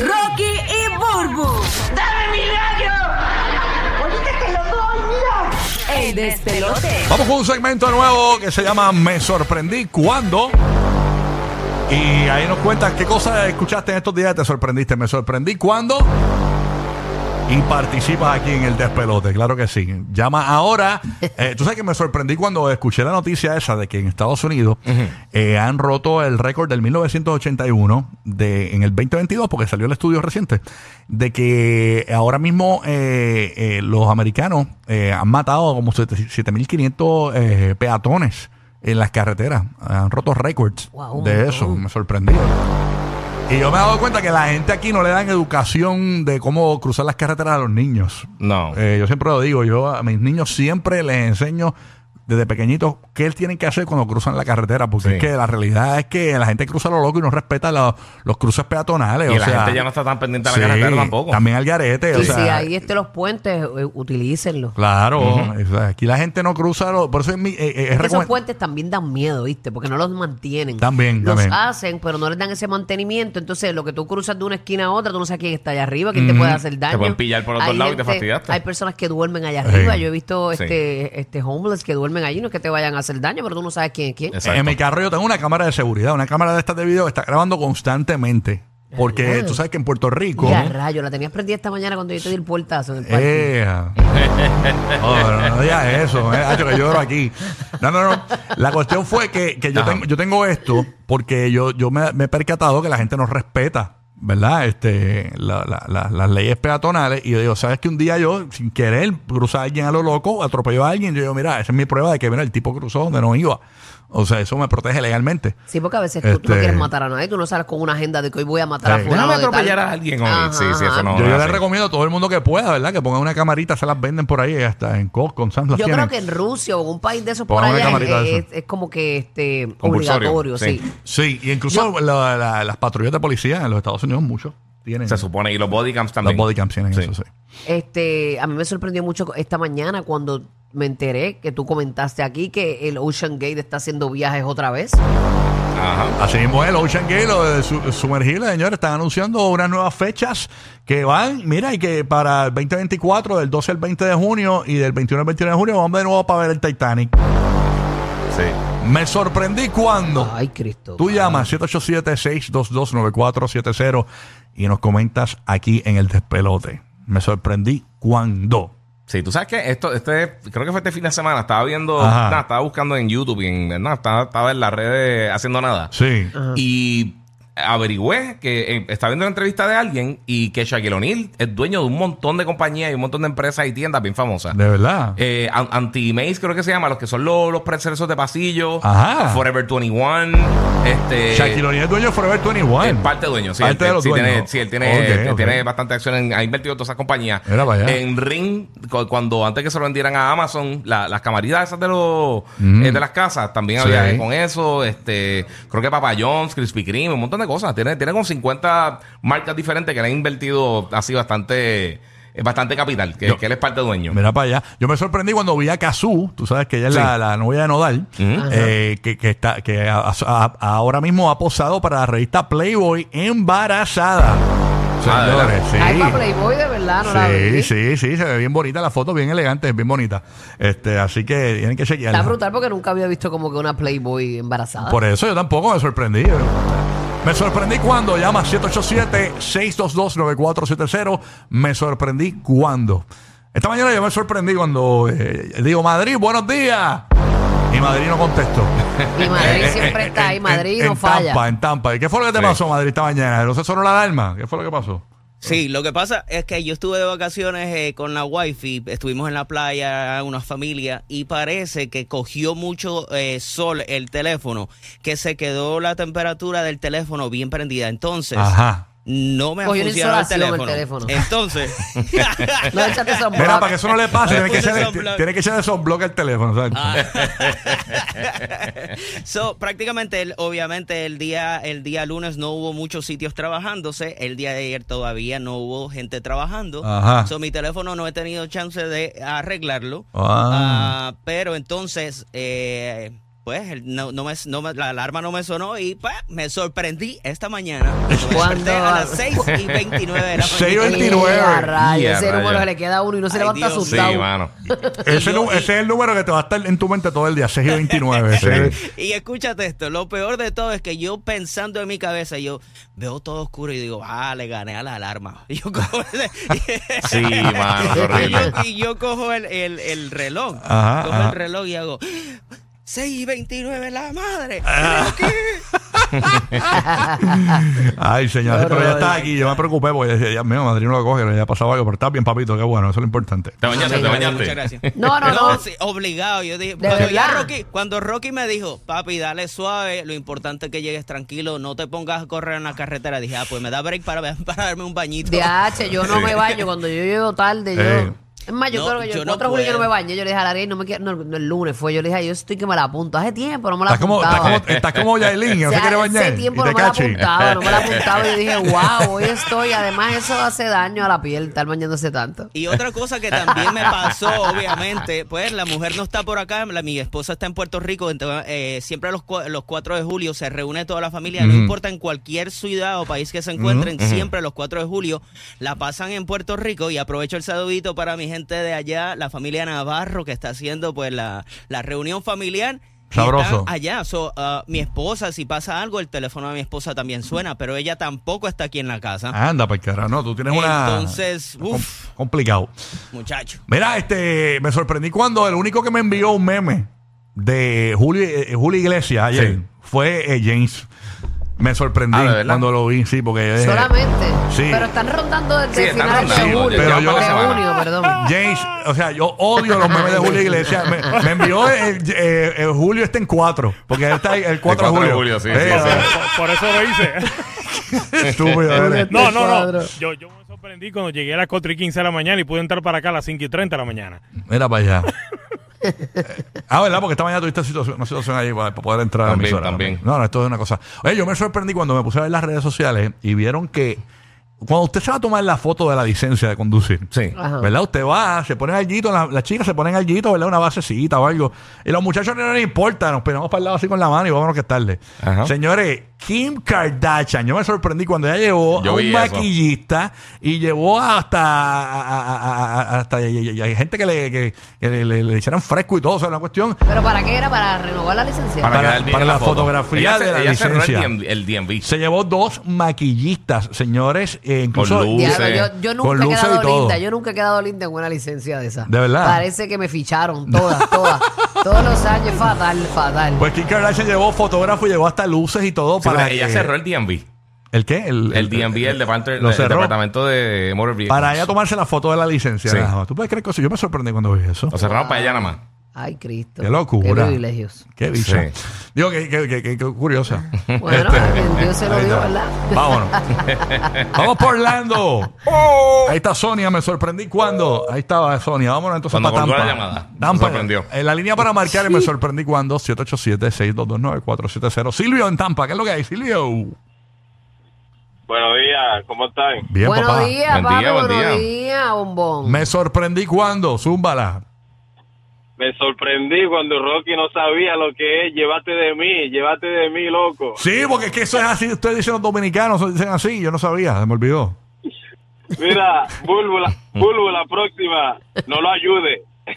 Rocky y Burbu. ¡Dame mi Ahorita te lo doy, mira. El despelote. Vamos con un segmento nuevo que se llama Me sorprendí cuando. Y ahí nos cuentas qué cosas escuchaste en estos días te sorprendiste. Me sorprendí cuando. Y participas aquí en el despelote, claro que sí. Llama ahora. Eh, Tú sabes que me sorprendí cuando escuché la noticia esa de que en Estados Unidos eh, han roto el récord del 1981 de, en el 2022, porque salió el estudio reciente, de que ahora mismo eh, eh, los americanos han matado como 7.500 eh, peatones en las carreteras. Han roto récords Wow, de eso. Me sorprendí. Y yo me he dado cuenta que la gente aquí no le dan educación de cómo cruzar las carreteras a los niños. No. Eh, yo siempre lo digo, yo a mis niños siempre les enseño desde pequeñitos qué tienen que hacer cuando cruzan la carretera, porque Sí. es que la realidad es que la gente cruza lo loco y no respeta la- los cruces peatonales. Y o la sea, gente ya no está tan pendiente a la sí, carretera tampoco. También al garete. o Y sea, si ahí este los puentes, eh, utilícenlos. Claro, o sea, aquí la gente no cruza, lo- por eso es mi... eh, eh, es Es que esos puentes también dan miedo, ¿viste? Porque no los mantienen. También, Los también. hacen, pero no les dan ese mantenimiento. Entonces, lo que tú cruzas de una esquina a otra, tú no sabes quién está allá arriba, quién te puede hacer daño. pueden pillar por Hay lados y te fastidiaste. Hay personas que duermen allá arriba. Sí. Yo he visto Sí. este, este homeless que duermen allí. No es que te vayan a hacer daño, pero tú no sabes quién es quién. Exacto. En mi carro yo tengo una cámara de seguridad, una cámara de estas de video que está grabando constantemente. Porque tú sabes que en Puerto Rico... Ya, rayo, la tenías prendida esta mañana cuando yo te di el puertazo en el parque. Ea. Oh, no, no digas eso, eh, hacho, que lloro aquí. No, no, no. La cuestión fue que, que yo, tengo, yo tengo esto porque yo, yo me, me he percatado que la gente no respeta, ¿verdad? Este, la- la- la- las leyes peatonales. Y yo digo, ¿sabes que un día yo, sin querer, cruza a alguien a lo loco, atropelló a alguien? Yo digo, mira, esa es mi prueba de que, mira, el tipo cruzó donde no iba. O sea, eso me protege legalmente. Sí, porque a veces tú, tú no Este- quieres matar a nadie, tú no sales con una agenda de que hoy voy a matar a Sí. fulano Déjame de tal. atropellar a alguien hoy. Ajá, Sí, sí, eso no. yo yo es le así. recomiendo a todo el mundo que pueda, ¿verdad? Que pongan una camarita, se las venden por ahí, hasta en Costco, en Sam's Yo tienen. creo que en Rusia o en un país de esos por Pongan allá es, como que este obligatorio, sí. sí. Sí, y incluso la- la- las patrullas de policía en los Estados Unidos, muchos tienen. Se supone. Y los bodycams Los también. bodycams tienen Sí. eso, sí. Este, a mí me sorprendió mucho esta mañana cuando me enteré que tú comentaste aquí que el Ocean Gate está haciendo viajes otra vez. Ajá. Así mismo es, el Ocean Gate, lo de su- sumergible, señores, están anunciando unas nuevas fechas que van, mira, y que para el 2024, del 12 al 20 de junio y del 21 al 29 de junio, vamos de nuevo para ver el Titanic. Sí. Me sorprendí cuando Ay, Cristo. tú llamas 787-622-9470 y nos comentas aquí en el despelote. Me sorprendí cuando. Sí, tú sabes que esto, este, creo que fue este fin de semana, estaba viendo, nada, estaba buscando en YouTube y en, nada, estaba, estaba en las redes haciendo nada. Sí. Y averigüé que eh, estaba viendo una entrevista de alguien y que Shaquille O'Neal es dueño de un montón de compañías y un montón de empresas y tiendas bien famosas. De verdad. Eh, An- Anti-Maze creo que se llama, los que son los, los de pasillo. Ajá. Forever 21. Este, Shaquille O'Neal es dueño de Forever 21. es parte dueño, sí. Parte él- de los sí, dueños. Tiene, sí, él tiene, él tiene bastante acción, en, ha invertido en todas esas compañías. Mira para allá. En Ring, cu- cuando antes que se lo vendieran a Amazon, la- las camaritas esas de los Mm. eh, de las casas, también Sí. había con eso. Este, creo que Papa John's, Krispy Kreme, un montón de cosas. Tiene, tiene como 50 marcas diferentes que le han invertido así bastante, eh, bastante capital, que, Yo- que él es parte dueño. Mira para allá. Yo me sorprendí cuando vi a Kazú, tú sabes que ella es Sí. la, la novia de Nodal, eh, que, que está, que a- a- ahora mismo ha posado para la revista Playboy embarazada. Ah, ¿de Señores, verdad? sí. Ay, para Playboy, de verdad, no la vi. Sí, sí, sí, se ve bien bonita la foto, bien elegante, bien bonita. Este, así que tienen que chequearla. Está brutal porque nunca había visto como que una Playboy embarazada. Por eso yo tampoco me sorprendí. Me sorprendí cuando llama 787-622-9470. Me sorprendí cuando. Esta mañana yo me sorprendí cuando eh, digo, Madrid, buenos días. Y Madrid no contestó. Y Madrid Eh, siempre eh, está ahí, en- Madrid en, no en falla. Tampa, en Tampa. ¿Y qué fue lo que te Sí. pasó, Madrid, esta mañana? ¿No se sonó la alarma? ¿Qué fue lo que pasó? Sí, lo que pasa es que yo estuve de vacaciones eh, con la wifi, estuvimos en la playa, una familia, y parece que cogió mucho eh, sol el teléfono, que se quedó la temperatura del teléfono bien prendida. Entonces, Ajá. No me ha Cogió funcionado el insolación el teléfono. teléfono. Entonces, No échate esos Mira, para que eso no le pase, tiene que, Puse sunblock. tiene que echarle sunblock al teléfono. ¿sabes? Ah. so, prácticamente, el- obviamente, el día, el día lunes no hubo muchos sitios trabajándose. El día de ayer todavía no hubo gente trabajando. Ajá. So, mi teléfono no he tenido chance de arreglarlo. Ah. Ah, pero entonces, eh, pues el- no, no me, no me- la alarma no me sonó y pues me sorprendí esta mañana. Desperté a las 6 y 29 de la Seis y mañana. 29. Eh, a rayos, Yeah, ese número rayos. que le queda a uno y no se Ay, levanta Dios. Sí, asustado. mano. Ese, yo- nu- ese es el número que te va a estar en tu mente todo el día, 6 y 29. Ese- Y escúchate esto, lo peor de todo es que yo pensando en mi cabeza, yo veo todo oscuro y digo, ah, le gané a la alarma. Y yo cojo, ese- Sí, mano, y yo, y yo cojo el, el- el reloj, Ajá, cojo ajá. el reloj y hago 6 y 29 la madre. Ah. ¿Pero qué? Ay, señor, Qué pero ya está aquí. Yo me preocupé porque decía, ya mío, Madrid no lo coge, ya ha pasado algo, pero está bien, papito, qué bueno, eso es lo importante. Te bañaste, te Muchas bañaste. Muchas gracias. No, no, no. sí, obligado. Yo dije, ¿De cuando, ya? Rocky, cuando Rocky me dijo, papi, dale suave, lo importante es que llegues tranquilo, no te pongas a correr en la carretera. Dije, ah, pues me da break para, para darme un bañito. DH, yo no me baño cuando yo llego tarde. Yo, Eh. Es más, yo No, creo que yo, yo el no 4 de julio yo no me bañé. Yo le dije a Larry, no me quiero. No, no, el lunes fue. Yo le dije, yo estoy que me la apunto. Hace tiempo no me la Estás como, estás apuntaba. como, estás como Yailin, no se quiere bañar. Hace tiempo y no me la apuntaba, no me la apuntaba. Y yo dije, wow, hoy estoy. Además, eso hace daño a la piel, estar bañándose tanto. Y otra cosa que también me pasó, obviamente, pues la mujer no está por acá, la- mi esposa está en Puerto Rico, entonces, eh, siempre los, los 4 de julio se reúne toda la familia, no importa en cualquier ciudad o país que se encuentren, siempre los 4 de julio la pasan en Puerto Rico y aprovecho el saludito para mi gente de allá, la familia Navarro que está haciendo pues la, la reunión familiar. Sabroso. allá, so, ah, mi esposa, si pasa algo, el teléfono de mi esposa también suena, pero ella tampoco está aquí en la casa. Anda, pues cara, no, tú tienes una. Entonces, uff, complicado. muchacho. Mira, este, me sorprendí cuando el único que me envió un meme de Julio, eh, Julio Iglesias ayer Sí. fue eh, James. Me sorprendí Ah, ¿de verdad? cuando lo vi, sí, porque Solamente. Sí. Pero están rondando desde Sí, están finales de rondando, julio. pero de yo- junio, perdón. James, o sea, yo odio los memes de Julio Iglesias. Me, me envió el, eh, el Julio está en 4, porque él está ahí el 4 de 4 de julio. julio, sí, Eh, sí, sí. Por, por eso lo hice. Estúpido, eres. No, no, cuadro. no. Yo, yo me sorprendí cuando llegué a las 4 y 15 de la mañana y pude entrar para acá a las 5 y 30 de la mañana. Mira para allá. ah, ¿verdad? Porque esta mañana tuviste situación- una situación ahí para, poder entrar a la También, emisora. también. No, no, esto es una cosa. Oye, yo me sorprendí cuando me puse a ver las redes sociales y vieron que cuando usted se va a tomar la foto de la licencia de conducir, Sí. Ajá. ¿verdad? Usted va, se pone allito, la- las chicas se ponen allito, ¿verdad? Una basecita o algo. Y los muchachos no les importa, nos pegamos para el lado así con la mano y vámonos que es tarde. Ajá. Señores, Kim Kardashian, yo me sorprendí cuando ella llevó Yo a vi un eso. maquillista y llevó hasta, a- a- a- a- hasta y- y- y hay gente que le, que, que le, le- fresco y todo, o sea, una cuestión. ¿Pero para qué era? ¿Para renovar la licencia? Para- quedar bien para en la foto. fotografía Ella de la ella cerró el licencia. DMV, el DMV. Se llevó dos maquillistas, señores, e incluso Con luz. Diablo, luces, yo, yo con nunca he luces y quedado todo. linda. Yo nunca he quedado linda en una licencia de esa. ¿De verdad? Parece que me ficharon todas, todas. Todos los años, fatal, fatal. Pues Kim Kardashian llevó fotógrafo y llevó hasta luces y todo Sí, para ella que- cerró el DMV. ¿El qué? El, El DMV, el, departamento, lo el cerró. departamento de Motor Vehicles. Para ella tomarse la foto de la licencia. Sí. nada más. ¿Tú puedes creer cosas? Yo me sorprendí cuando vi eso. Lo cerraron para ella nada más. Ay, Cristo. Qué locura. Qué privilegios. Qué bicha. Sí. Digo, que curiosa. Bueno, Dios se lo dio. ¿verdad? Vámonos. Vamos por Orlando. Ahí está Sonia, me sorprendí cuando. Ahí estaba Sonia. Vámonos entonces Cuando para Tampa. la llamada. Me Tampa. sorprendió. En la línea para marcar me sorprendí cuando 787-622-9470. Silvio en Tampa, ¿qué es lo que hay? Silvio. Buenos días, ¿cómo están? Bien, buenos papá. días, Buen papi. día, buen buenos día. días, bombón. Me sorprendí cuando. Zúmbala. Me sorprendí cuando Rocky no sabía lo que es llévate de mí, llévate de mí, loco. Sí, porque es que eso es así. Ustedes dicen los dominicanos, dicen así. Yo no sabía, se me olvidó. Mira, Bulbo, la, Bulbo, la próxima, no lo ayude.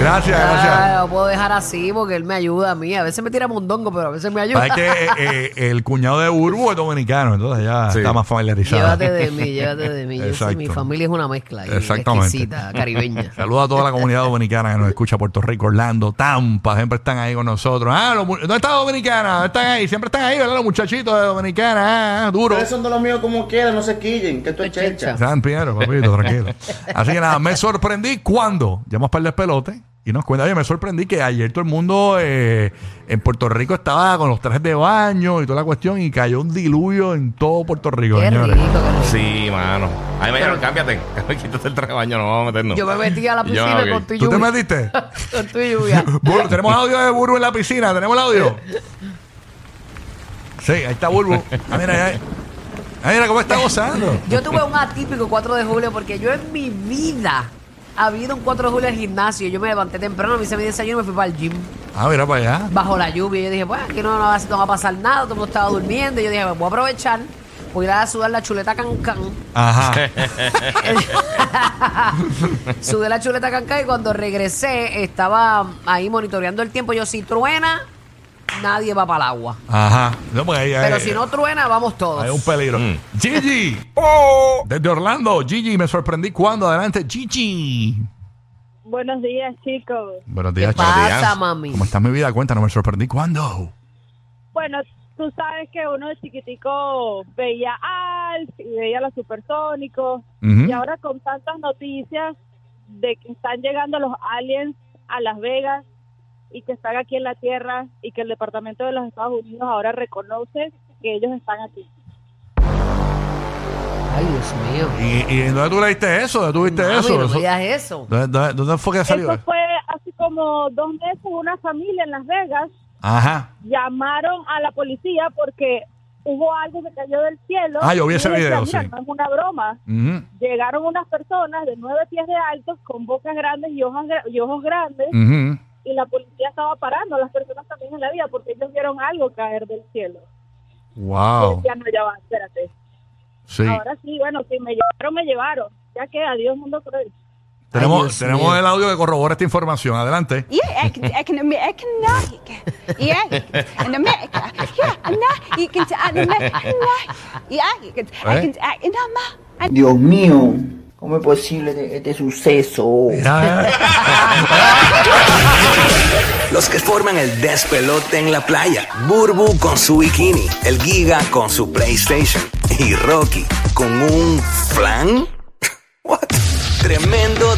Gracias, Ah, gracias. lo puedo dejar así porque él me ayuda a mí. A veces me tira mondongo, pero a veces me ayuda. Es que eh, eh, el cuñado de Urbo es dominicano, entonces ya Sí. está más familiarizado. Llévate de mí, llévate de mí. Yo Exacto. mi familia es una mezcla. ahí, Exactamente. Exquisita, caribeña. Saludos a toda la comunidad dominicana que nos escucha, Puerto Rico, Orlando, Tampa, siempre están ahí con nosotros. Ah, los mu- ¿dónde está Dominicana? ¿Dónde están ahí? Siempre están ahí, ¿verdad? Los muchachitos de Dominicana, ah, duro. Ustedes son de los míos como quieran, no se quillen, que tú es. San Piero, papito, tranquilo. Así que nada, me sorprendí cuando llamamos para el despelote y nos cuenta, oye, me sorprendí que ayer todo el mundo eh, en Puerto Rico estaba con los trajes de baño y toda la cuestión y cayó un diluvio en todo Puerto Rico, Qué rico, señores. qué rico. Sí, mano. A mí me dijeron, cámbiate. Quítate el traje de baño, no vamos a meternos. Yo me metí a la yo, piscina ok. con tu ¿Tú te lluvia. metiste? con tu lluvia. Burbu, tenemos audio de Burbu en la piscina. ¿Tenemos el audio? Sí, ahí está Burbu. Ah, mira, ahí. Ah, mira cómo está gozando. Yo tuve un atípico 4 de julio porque yo en mi vida había ido un 4 de julio al gimnasio. Yo me levanté temprano, me hice mi desayuno y me fui para el gym. Ah, mira para allá. Bajo la lluvia. Yo dije, pues aquí no, no va, no va a pasar nada. Todo el mundo estaba durmiendo. Y yo dije, pues voy a aprovechar. Voy a ir a sudar la chuleta cancán. Ajá. Sudé la chuleta cancán y cuando regresé estaba ahí monitoreando el tiempo. Yo, si truena, nadie va para el agua. Ajá. No, pues ahí, Pero ahí- si no truena, vamos todos. Hay un peligro. Mm. Gigi. Desde Orlando. Gigi, me sorprendí cuando. Adelante, Gigi. Buenos días, chicos. Buenos ¿Qué días, chicos. pasa, días. mami? ¿Cómo está mi vida? Cuéntanos, me sorprendí cuando. Bueno, tú sabes que uno de chiquitico veía Alf y veía los supersónicos. Ujú. Y ahora con tantas noticias de que están llegando los aliens a Las Vegas y que están aquí en la Tierra y que el Departamento de los Estados Unidos ahora reconoce que ellos están aquí. Ay, Dios mío. ¿Y, y dónde tú leíste eso? ¿Dónde tú viste Mami, eso? no Eso- eso. ¿Dónde, dónde- dónde fue que salió? Eso fue hace como dos meses, una familia en Las Vegas Ajá. llamaron a la policía porque hubo algo que cayó del cielo. Ah, yo vi ese video, decían, sí. "Mira, No es una broma. Llegaron unas personas de nueve pies de altos con bocas grandes y ojos, gra- y ojos grandes ujú. Y la policía estaba parando a las personas también en la vía porque ellos vieron algo caer del cielo. Y Wow. decían, no, ya va, espérate. Sí. Ahora sí, bueno, si me llevaron, me llevaron. Ya que adiós, mundo cruel. Tenemos, tenemos mío. el audio que corrobora esta información. Adelante. Yeah, Dios mío, ¿cómo es posible este, este suceso? Los que forman el despelote en la playa. Burbu con su bikini. El Giga con su PlayStation. Y Rocky con un flan. What? Tremendo